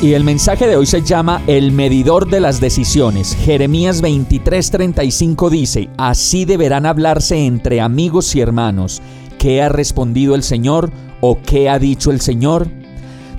Y el mensaje de hoy se llama El medidor de las decisiones. Jeremías 23:35 dice, Así deberán hablarse entre amigos y hermanos. ¿Qué ha respondido el Señor o qué ha dicho el Señor?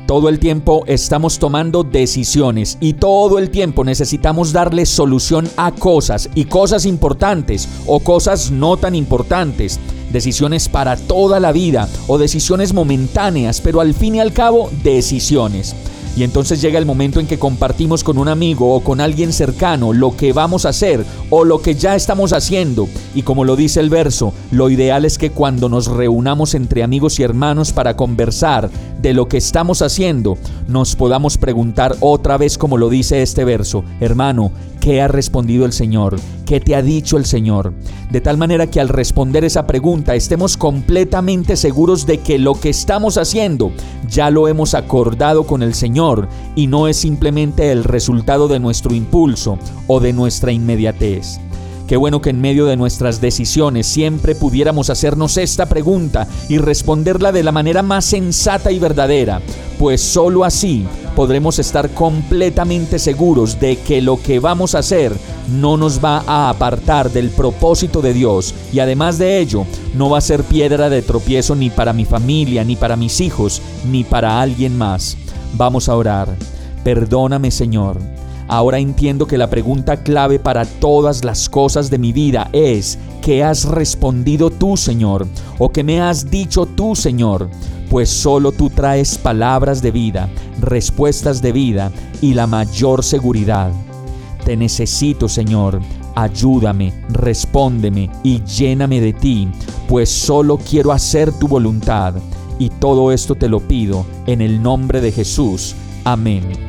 Todo el tiempo estamos tomando decisiones y todo el tiempo necesitamos darle solución a cosas y cosas importantes o cosas no tan importantes. Decisiones para toda la vida o decisiones momentáneas, pero al fin y al cabo decisiones. Y entonces llega el momento en que compartimos con un amigo o con alguien cercano lo que vamos a hacer o lo que ya estamos haciendo. Y como lo dice el verso, lo ideal es que cuando nos reunamos entre amigos y hermanos para conversar de lo que estamos haciendo, nos podamos preguntar otra vez como lo dice este verso, hermano, ¿qué ha respondido el Señor? ¿Qué te ha dicho el Señor? De tal manera que al responder esa pregunta estemos completamente seguros de que lo que estamos haciendo ya lo hemos acordado con el Señor y no es simplemente el resultado de nuestro impulso o de nuestra inmediatez. Qué bueno que en medio de nuestras decisiones siempre pudiéramos hacernos esta pregunta y responderla de la manera más sensata y verdadera, pues sólo así podremos estar completamente seguros de que lo que vamos a hacer no nos va a apartar del propósito de Dios y además de ello no va a ser piedra de tropiezo ni para mi familia, ni para mis hijos, ni para alguien más. Vamos a orar. Perdóname Señor Ahora entiendo que la pregunta clave para todas las cosas de mi vida es, ¿qué has respondido tú, Señor? ¿O qué me has dicho tú, Señor? Pues solo tú traes palabras de vida, respuestas de vida y la mayor seguridad. Te necesito, Señor. Ayúdame, respóndeme y lléname de ti, pues solo quiero hacer tu voluntad. Y todo esto te lo pido en el nombre de Jesús. Amén.